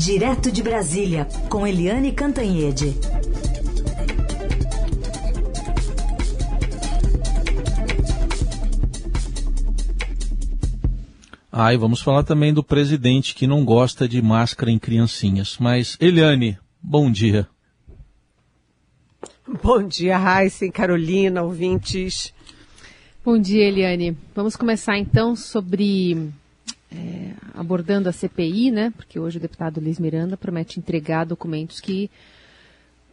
Direto de Brasília, com Eliane Cantanhede. Ah, e vamos falar também do presidente que não gosta de máscara em criancinhas. Mas, Eliane, bom dia. Bom dia, Raíssa, Carolina, ouvintes. Bom dia, Eliane. Vamos começar então sobre é, abordando a CPI, né? Porque hoje o deputado Luiz Miranda promete entregar documentos que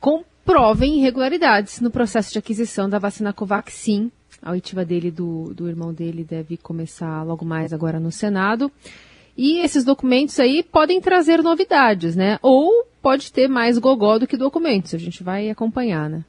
comprovem irregularidades no processo de aquisição da vacina Covaxin a oitiva dele do, do irmão dele deve começar logo mais agora no Senado. E esses documentos aí podem trazer novidades, né? Ou pode ter mais gogó do que documentos. A gente vai acompanhar, né?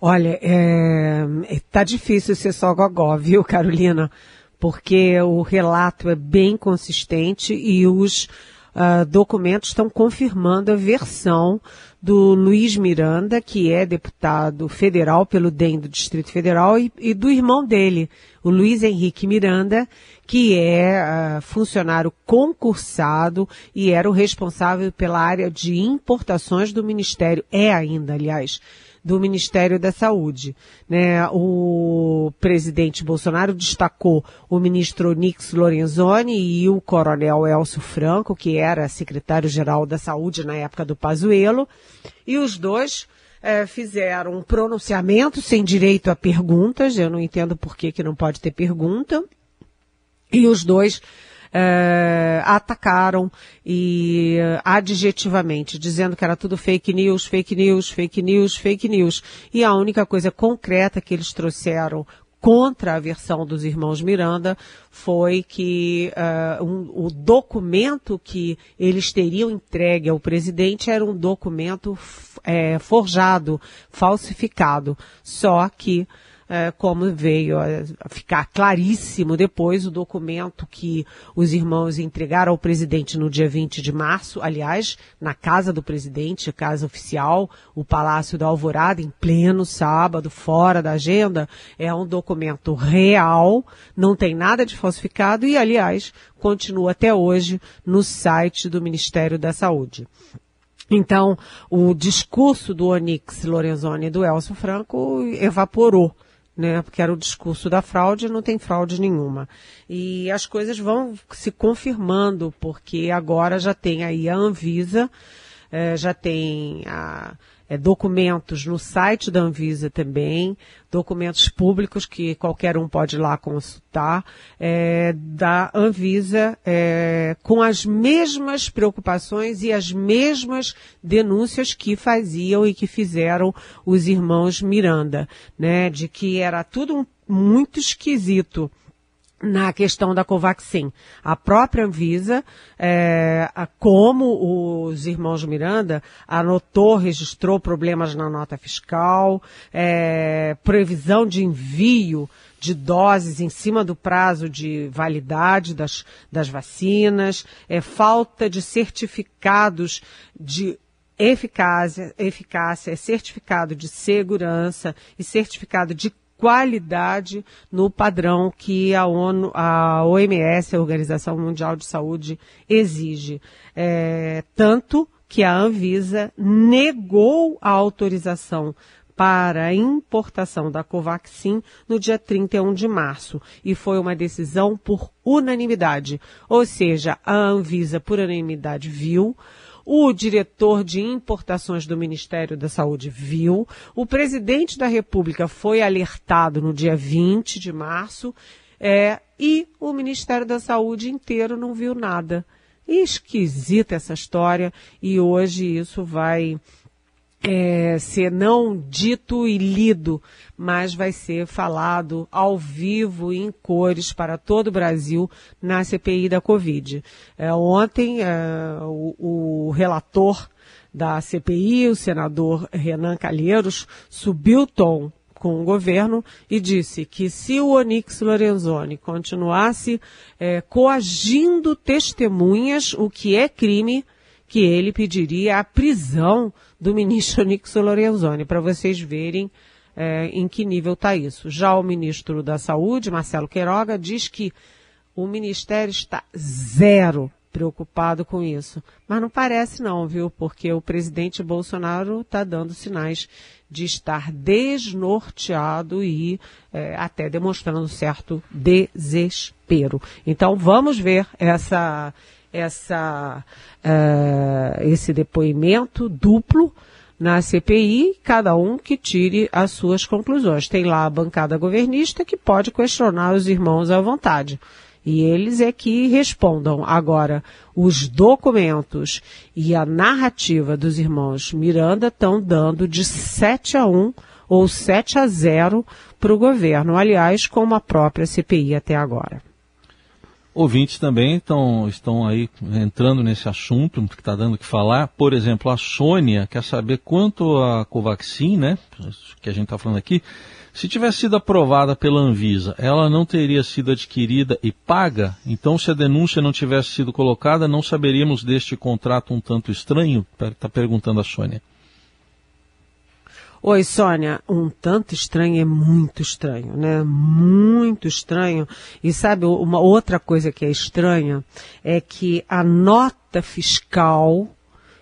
Olha, é, tá difícil ser só gogó, viu, Carolina? Porque o relato é bem consistente e os uh, documentos estão confirmando a versão do Luiz Miranda, que é deputado federal pelo DEM do Distrito Federal, e, e do irmão dele, o Luiz Henrique Miranda, que é uh, funcionário concursado e era o responsável pela área de importações do Ministério, é ainda, aliás, do Ministério da Saúde. Né? O presidente Bolsonaro destacou o ministro Nix Lorenzoni e o coronel Elcio Franco, que era secretário-geral da Saúde na época do Pazuello, e os dois é, fizeram um pronunciamento sem direito a perguntas, eu não entendo por que, que não pode ter pergunta, e os dois é, atacaram e adjetivamente, dizendo que era tudo fake news, fake news, fake news, fake news. E a única coisa concreta que eles trouxeram contra a versão dos irmãos Miranda foi que uh, um, o documento que eles teriam entregue ao presidente era um documento é, forjado, falsificado. Só que é, como veio a ficar claríssimo depois o documento que os irmãos entregaram ao presidente no dia 20 de março, aliás, na casa do presidente, casa oficial, o Palácio da Alvorada, em pleno sábado, fora da agenda, é um documento real, não tem nada de falsificado e, aliás, continua até hoje no site do Ministério da Saúde. Então, o discurso do Onix Lorenzoni e do Elcio Franco evaporou né? Porque era o discurso da fraude, não tem fraude nenhuma. E as coisas vão se confirmando, porque agora já tem aí a Anvisa, eh, já tem a, é, documentos no site da Anvisa também, documentos públicos que qualquer um pode ir lá consultar, é, da Anvisa é, com as mesmas preocupações e as mesmas denúncias que faziam e que fizeram os irmãos Miranda, né, de que era tudo muito esquisito na questão da Covaxin. A própria Anvisa, é, como os irmãos Miranda, anotou, registrou problemas na nota fiscal, é, previsão de envio de doses em cima do prazo de validade das, das vacinas, é, falta de certificados de eficácia, eficácia, certificado de segurança e certificado de qualidade no padrão que a ONU, a OMS, a Organização Mundial de Saúde, exige. É, tanto que a Anvisa negou a autorização para a importação da Covaxin no dia 31 de março e foi uma decisão por unanimidade. Ou seja, a Anvisa por unanimidade viu, o diretor de importações do Ministério da Saúde viu. O presidente da República foi alertado no dia 20 de março. É, e o Ministério da Saúde inteiro não viu nada. Esquisita essa história e hoje isso vai é, ser não dito e lido, mas vai ser falado ao vivo em cores para todo o Brasil na CPI da Covid. É, ontem, é, o, o relator da CPI, o senador Renan Calheiros, subiu o tom com o governo e disse que se o Onix Lorenzoni continuasse é, coagindo testemunhas, o que é crime, que ele pediria a prisão do ministro Nixon Lorenzoni, para vocês verem é, em que nível está isso. Já o ministro da Saúde, Marcelo Queiroga, diz que o ministério está zero preocupado com isso. Mas não parece não, viu? Porque o presidente Bolsonaro está dando sinais de estar desnorteado e é, até demonstrando certo desespero. Então vamos ver essa, essa, uh, esse depoimento duplo na CPI, cada um que tire as suas conclusões. Tem lá a bancada governista que pode questionar os irmãos à vontade. E eles é que respondam. Agora, os documentos e a narrativa dos irmãos Miranda estão dando de 7 a 1 ou 7 a 0 para o governo. Aliás, como a própria CPI até agora. Ouvintes também estão, estão aí entrando nesse assunto que está dando o que falar. Por exemplo, a Sônia quer saber quanto a Covaxin, né, que a gente está falando aqui, se tivesse sido aprovada pela Anvisa, ela não teria sido adquirida e paga? Então, se a denúncia não tivesse sido colocada, não saberíamos deste contrato um tanto estranho? Está perguntando a Sônia. Oi, Sônia. Um tanto estranho é muito estranho, né? Muito estranho. E sabe, uma outra coisa que é estranha é que a nota fiscal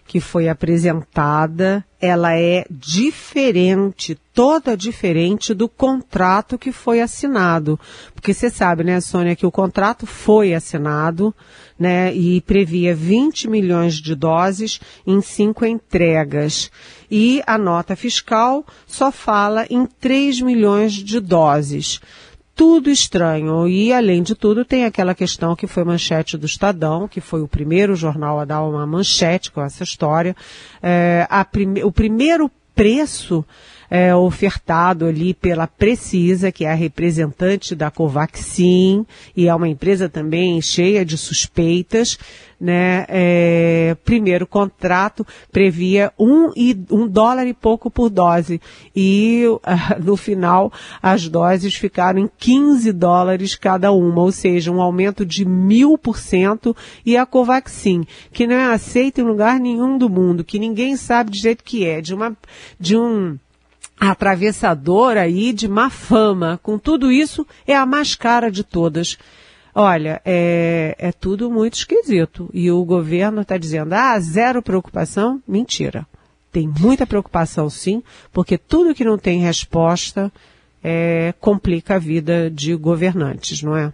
que foi apresentada, ela é diferente, toda diferente do contrato que foi assinado. Porque você sabe, né, Sônia, que o contrato foi assinado, né, e previa 20 milhões de doses em cinco entregas. E a nota fiscal só fala em 3 milhões de doses tudo estranho. E, além de tudo, tem aquela questão que foi manchete do Estadão, que foi o primeiro jornal a dar uma manchete com essa história. É, prime o primeiro preço é, ofertado ali pela Precisa, que é a representante da Covaxin, e é uma empresa também cheia de suspeitas, né? É, primeiro contrato previa um, e, um dólar e pouco por dose e no final as doses ficaram em 15 dólares cada uma, ou seja, um aumento de mil por cento e a Covaxin, que não é aceita em lugar nenhum do mundo, que ninguém sabe de jeito que é, de uma, de um atravessador aí de má fama. Com tudo isso, é a mais cara de todas. Olha, é, é tudo muito esquisito. E o governo está dizendo, ah, zero preocupação? Mentira. Tem muita preocupação sim, porque tudo que não tem resposta é, complica a vida de governantes, não é?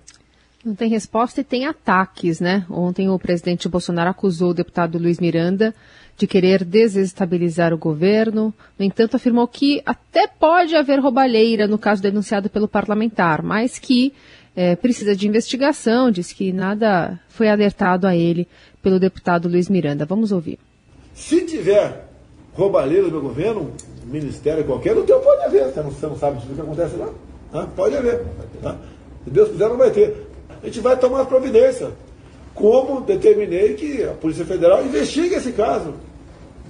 Não tem resposta e tem ataques, né? Ontem o presidente Bolsonaro acusou o deputado Luiz Miranda de querer desestabilizar o governo. No entanto, afirmou que até pode haver roubalheira no caso denunciado pelo parlamentar, mas que é, precisa de investigação, diz que nada foi alertado a ele pelo deputado Luiz Miranda. Vamos ouvir. Se tiver roubalheira no governo, ministério qualquer, não tem, pode haver. Você não, você não sabe o que acontece lá? Pode haver. Se Deus quiser, não vai ter. A gente vai tomar providência como determinei que a Polícia Federal investigue esse caso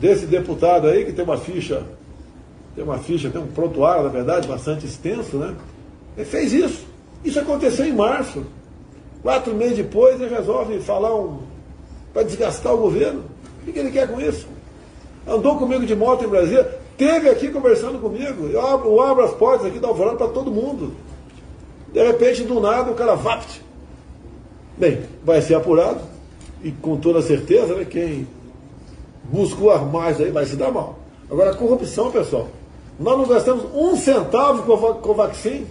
desse deputado aí que tem uma ficha, tem uma ficha, tem um prontuário, na verdade, bastante extenso, né? Ele fez isso. Isso aconteceu em março. Quatro meses depois ele resolve falar um. para desgastar o governo. O que ele quer com isso? Andou comigo de moto em Brasília, teve aqui conversando comigo. Eu abro, eu abro as portas aqui da Alvorada para todo mundo. De repente, do nada, o cara vapt Bem, vai ser apurado e com toda certeza, né, quem buscou armar isso aí vai se dar mal. Agora, a corrupção, pessoal, nós não gastamos um centavo com, com vacina.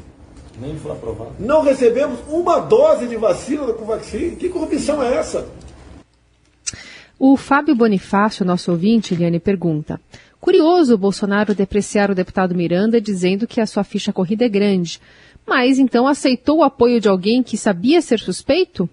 Nem foi aprovado. Não recebemos uma dose de vacina da Covaxin. Que corrupção é essa? O Fábio Bonifácio, nosso ouvinte, Eliane, pergunta: Curioso Bolsonaro depreciar o deputado Miranda dizendo que a sua ficha corrida é grande mas então aceitou o apoio de alguém que sabia ser suspeito?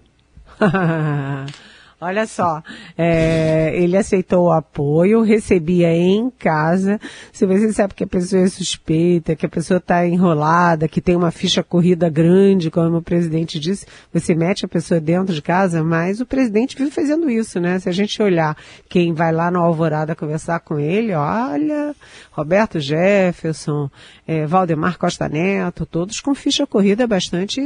Olha só, é, ele aceitou o apoio, recebia em casa. Se você sabe que a pessoa é suspeita, que a pessoa está enrolada, que tem uma ficha corrida grande, como o presidente disse, você mete a pessoa dentro de casa, mas o presidente vive fazendo isso, né? Se a gente olhar quem vai lá no Alvorada conversar com ele, olha, Roberto Jefferson, é, Valdemar Costa Neto, todos com ficha corrida bastante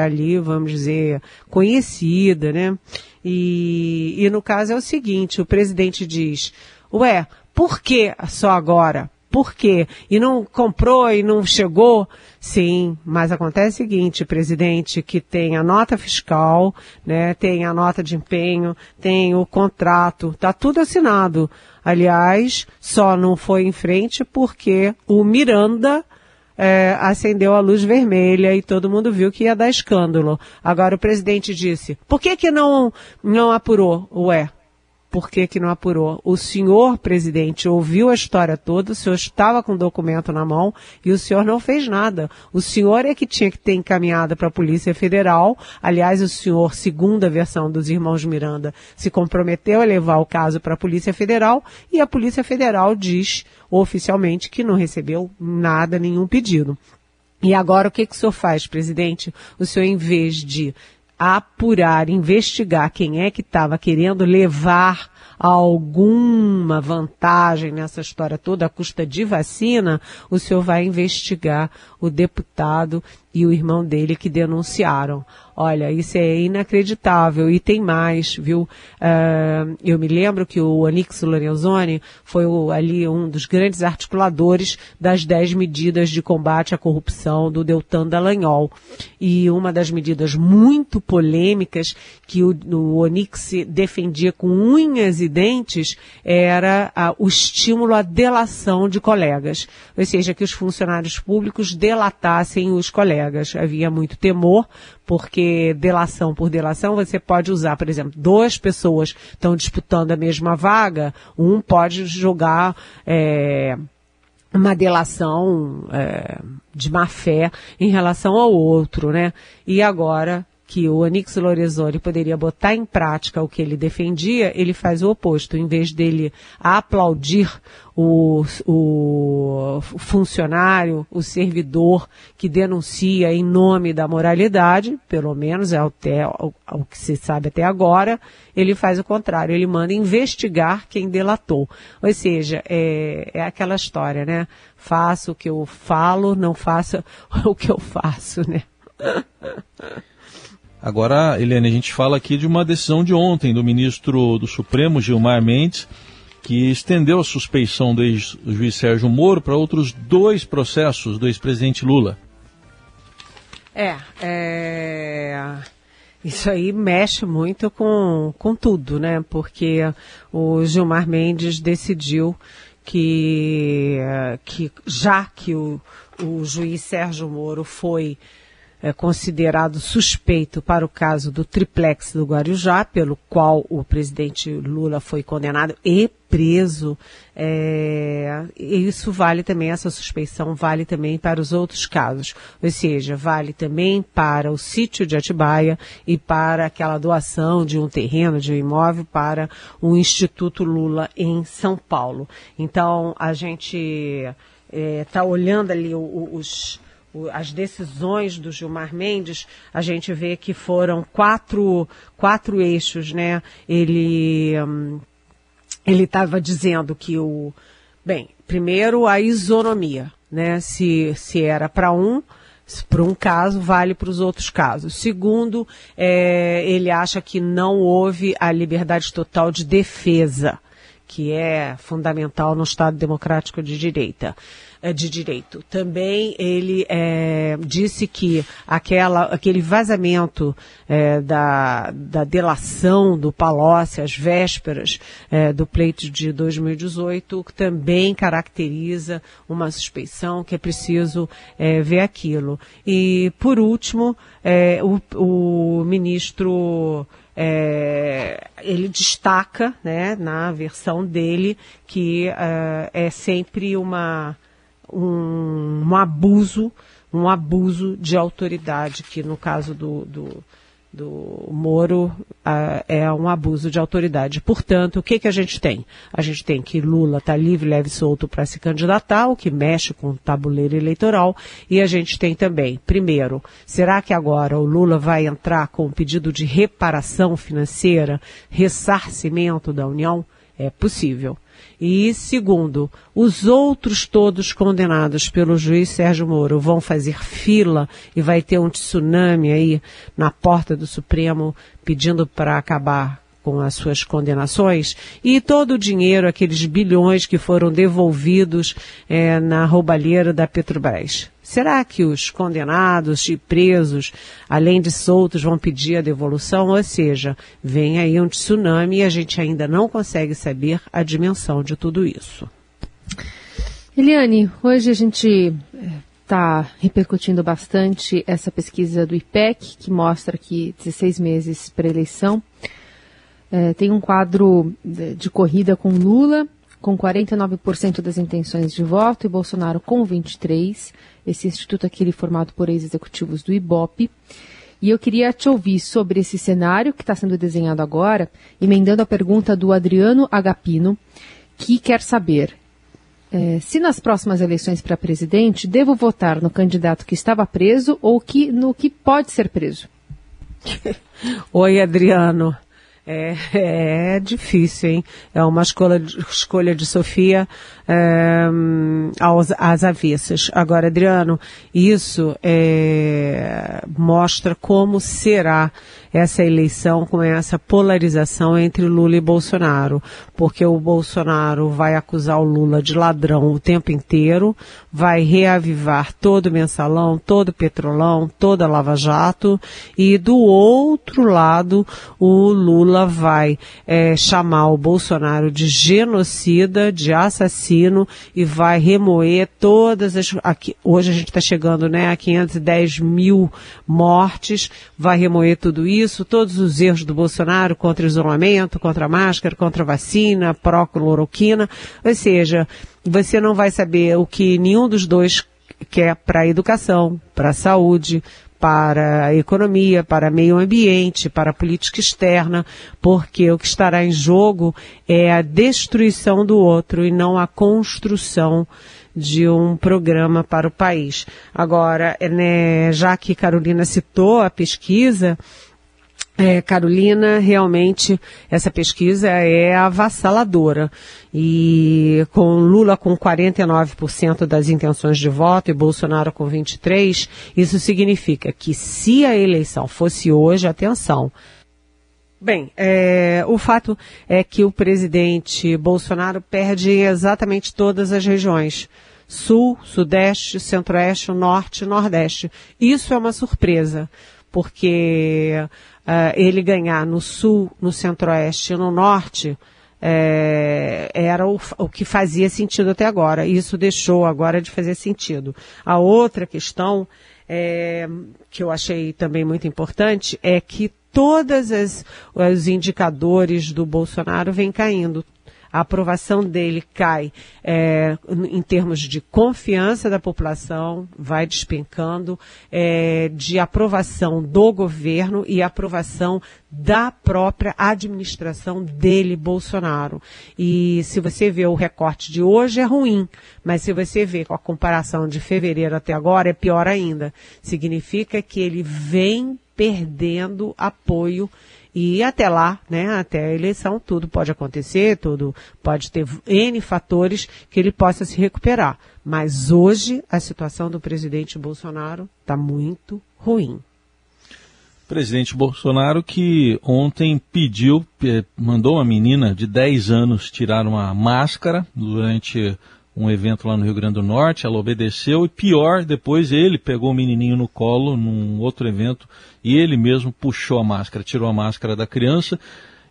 ali, vamos dizer, conhecida, né? E, e no caso é o seguinte, o presidente diz, ué, por que só agora? Por quê? E não comprou e não chegou? Sim, mas acontece o seguinte, presidente, que tem a nota fiscal, né, tem a nota de empenho, tem o contrato, tá tudo assinado. Aliás, só não foi em frente porque o Miranda é, acendeu a luz vermelha e todo mundo viu que ia dar escândalo. Agora o presidente disse, por que que não, não apurou? Ué, por que, que não apurou? O senhor presidente ouviu a história toda, o senhor estava com o documento na mão e o senhor não fez nada. O senhor é que tinha que ter encaminhado para a Polícia Federal. Aliás, o senhor, segundo a versão dos irmãos Miranda, se comprometeu a levar o caso para a Polícia Federal e a Polícia Federal diz oficialmente que não recebeu nada, nenhum pedido. E agora o que, que o senhor faz, presidente? O senhor, em vez de apurar, investigar quem é que estava querendo levar alguma vantagem nessa história toda à custa de vacina, o senhor vai investigar o deputado e o irmão dele que denunciaram. Olha, isso é inacreditável. E tem mais, viu? Uh, eu me lembro que o Onix Lorenzoni foi o, ali um dos grandes articuladores das dez medidas de combate à corrupção do Deltan Dallagnol. E uma das medidas muito polêmicas que o, o Onix defendia com unhas e dentes era a, o estímulo à delação de colegas. Ou seja, que os funcionários públicos delatassem os colegas. Havia muito temor porque delação por delação você pode usar, por exemplo, duas pessoas estão disputando a mesma vaga, um pode jogar é, uma delação é, de má fé em relação ao outro, né? E agora que o Onix Lorenzoni poderia botar em prática o que ele defendia, ele faz o oposto. Em vez dele aplaudir o, o funcionário, o servidor que denuncia em nome da moralidade, pelo menos é até o, o que se sabe até agora, ele faz o contrário, ele manda investigar quem delatou. Ou seja, é, é aquela história, né? Faço o que eu falo, não faça o que eu faço, né? Agora, Helene, a gente fala aqui de uma decisão de ontem do ministro do Supremo, Gilmar Mendes, que estendeu a suspeição do ex-juiz Sérgio Moro para outros dois processos do ex-presidente Lula. É, é, isso aí mexe muito com, com tudo, né? Porque o Gilmar Mendes decidiu que, que já que o, o juiz Sérgio Moro foi é, considerado suspeito para o caso do triplex do Guarujá, pelo qual o presidente Lula foi condenado e preso. É, isso vale também, essa suspeição vale também para os outros casos. Ou seja, vale também para o sítio de Atibaia e para aquela doação de um terreno, de um imóvel para o Instituto Lula em São Paulo. Então, a gente está é, olhando ali os as decisões do Gilmar Mendes, a gente vê que foram quatro, quatro eixos, né? Ele hum, ele estava dizendo que o bem, primeiro a isonomia, né? Se se era para um para um caso, vale para os outros casos. Segundo, é, ele acha que não houve a liberdade total de defesa, que é fundamental no Estado democrático de direita. É, de direito. Também ele é, disse que aquela, aquele vazamento é, da, da delação do Palocci às vésperas é, do pleito de 2018 também caracteriza uma suspeição que é preciso ver aquilo. E, por último, o, o ministro é, ele destaca, né, na versão dele, que uh, é sempre uma um, um abuso, um abuso de autoridade, que no caso do, do, do Moro uh, é um abuso de autoridade. Portanto, o que, que a gente tem? A gente tem que Lula está livre, leve e solto para se candidatar, o que mexe com o tabuleiro eleitoral, e a gente tem também, primeiro, será que agora o Lula vai entrar com um pedido de reparação financeira, ressarcimento da União? É possível. E segundo, os outros todos condenados pelo juiz Sérgio Moro vão fazer fila e vai ter um tsunami aí na porta do Supremo pedindo para acabar com as suas condenações e todo o dinheiro, aqueles bilhões que foram devolvidos é, na roubalheira da Petrobras. Será que os condenados e presos, além de soltos, vão pedir a devolução? Ou seja, vem aí um tsunami e a gente ainda não consegue saber a dimensão de tudo isso. Eliane, hoje a gente está repercutindo bastante essa pesquisa do IPEC, que mostra que 16 meses para eleição. É, tem um quadro de, de corrida com Lula, com 49% das intenções de voto, e Bolsonaro com 23%. Esse instituto aquele formado por ex-executivos do IBOP. E eu queria te ouvir sobre esse cenário que está sendo desenhado agora, emendando a pergunta do Adriano Agapino, que quer saber é, se nas próximas eleições para presidente, devo votar no candidato que estava preso ou que, no que pode ser preso? Oi, Adriano. É, é, difícil, hein? É uma escolha, escolha de Sofia é, aos, às avessas. Agora, Adriano, isso é, mostra como será essa eleição com essa polarização entre Lula e Bolsonaro, porque o Bolsonaro vai acusar o Lula de ladrão o tempo inteiro, vai reavivar todo o mensalão, todo o petrolão, toda a Lava Jato, e do outro lado o Lula vai é, chamar o Bolsonaro de genocida, de assassino e vai remoer todas as. Aqui, hoje a gente está chegando né, a 510 mil mortes, vai remoer tudo isso todos os erros do Bolsonaro contra isolamento, contra máscara, contra vacina, pró-cloroquina. Ou seja, você não vai saber o que nenhum dos dois quer para a educação, para a saúde, para a economia, para meio ambiente, para a política externa, porque o que estará em jogo é a destruição do outro e não a construção de um programa para o país. Agora, né, já que Carolina citou a pesquisa, é, Carolina, realmente essa pesquisa é avassaladora. E com Lula com 49% das intenções de voto e Bolsonaro com 23%, isso significa que se a eleição fosse hoje, atenção, Bem, é, o fato é que o presidente Bolsonaro perde exatamente todas as regiões. Sul, Sudeste, Centro-Oeste, Norte, Nordeste. Isso é uma surpresa, porque uh, ele ganhar no sul, no centro-oeste e no norte, é, era o, o, que fazia sentido até agora. Isso deixou agora de fazer sentido. A outra questão é, que eu achei também muito importante é que todos os indicadores do Bolsonaro vêm caindo a aprovação dele cai é, em termos de confiança da população, vai despencando, é, de aprovação do governo e aprovação da própria administração dele, Bolsonaro. E se você vê o recorte de hoje é ruim, mas se você vê com a comparação de fevereiro até agora é pior ainda. Significa que ele vem perdendo apoio e até lá, né, até a eleição, tudo pode acontecer, tudo pode ter N fatores que ele possa se recuperar. Mas hoje a situação do presidente Bolsonaro está muito ruim. Presidente Bolsonaro que ontem pediu, mandou uma menina de 10 anos tirar uma máscara durante um evento lá no Rio Grande do Norte, ela obedeceu e pior, depois ele pegou o menininho no colo num outro evento e ele mesmo puxou a máscara, tirou a máscara da criança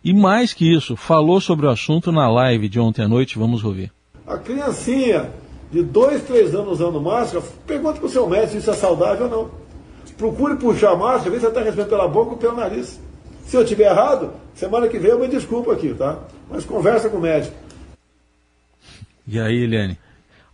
e mais que isso, falou sobre o assunto na live de ontem à noite, vamos ouvir. A criancinha de dois, três anos usando máscara, pergunte para o seu médico se isso é saudável ou não. Procure puxar a máscara, vê se você está recebendo pela boca ou pelo nariz. Se eu estiver errado, semana que vem eu me desculpo aqui, tá? Mas conversa com o médico. E aí, Eliane?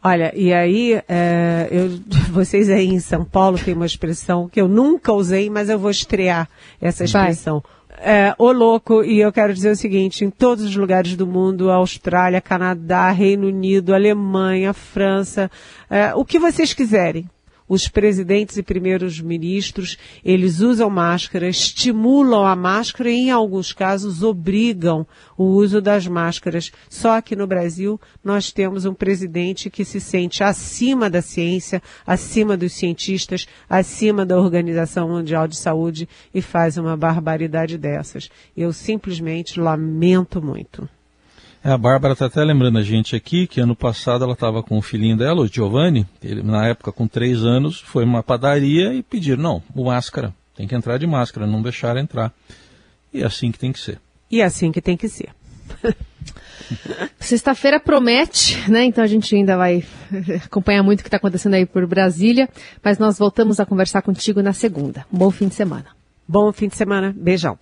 Olha, e aí, é, eu, vocês aí em São Paulo têm uma expressão que eu nunca usei, mas eu vou estrear essa expressão. É, o louco, e eu quero dizer o seguinte, em todos os lugares do mundo, Austrália, Canadá, Reino Unido, Alemanha, França, é, o que vocês quiserem. Os presidentes e primeiros ministros, eles usam máscara, estimulam a máscara e, em alguns casos, obrigam o uso das máscaras. Só que no Brasil nós temos um presidente que se sente acima da ciência, acima dos cientistas, acima da Organização Mundial de Saúde e faz uma barbaridade dessas. Eu simplesmente lamento muito. É, a Bárbara está até lembrando a gente aqui que ano passado ela estava com o filhinho dela, o Giovanni, ele, na época com três anos, foi uma padaria e pediram, não, o máscara, tem que entrar de máscara, não deixar entrar. E é assim que tem que ser. E é assim que tem que ser. Sexta-feira promete, né? Então a gente ainda vai acompanhar muito o que está acontecendo aí por Brasília, mas nós voltamos a conversar contigo na segunda. Um bom fim de semana. Bom fim de semana. Beijão.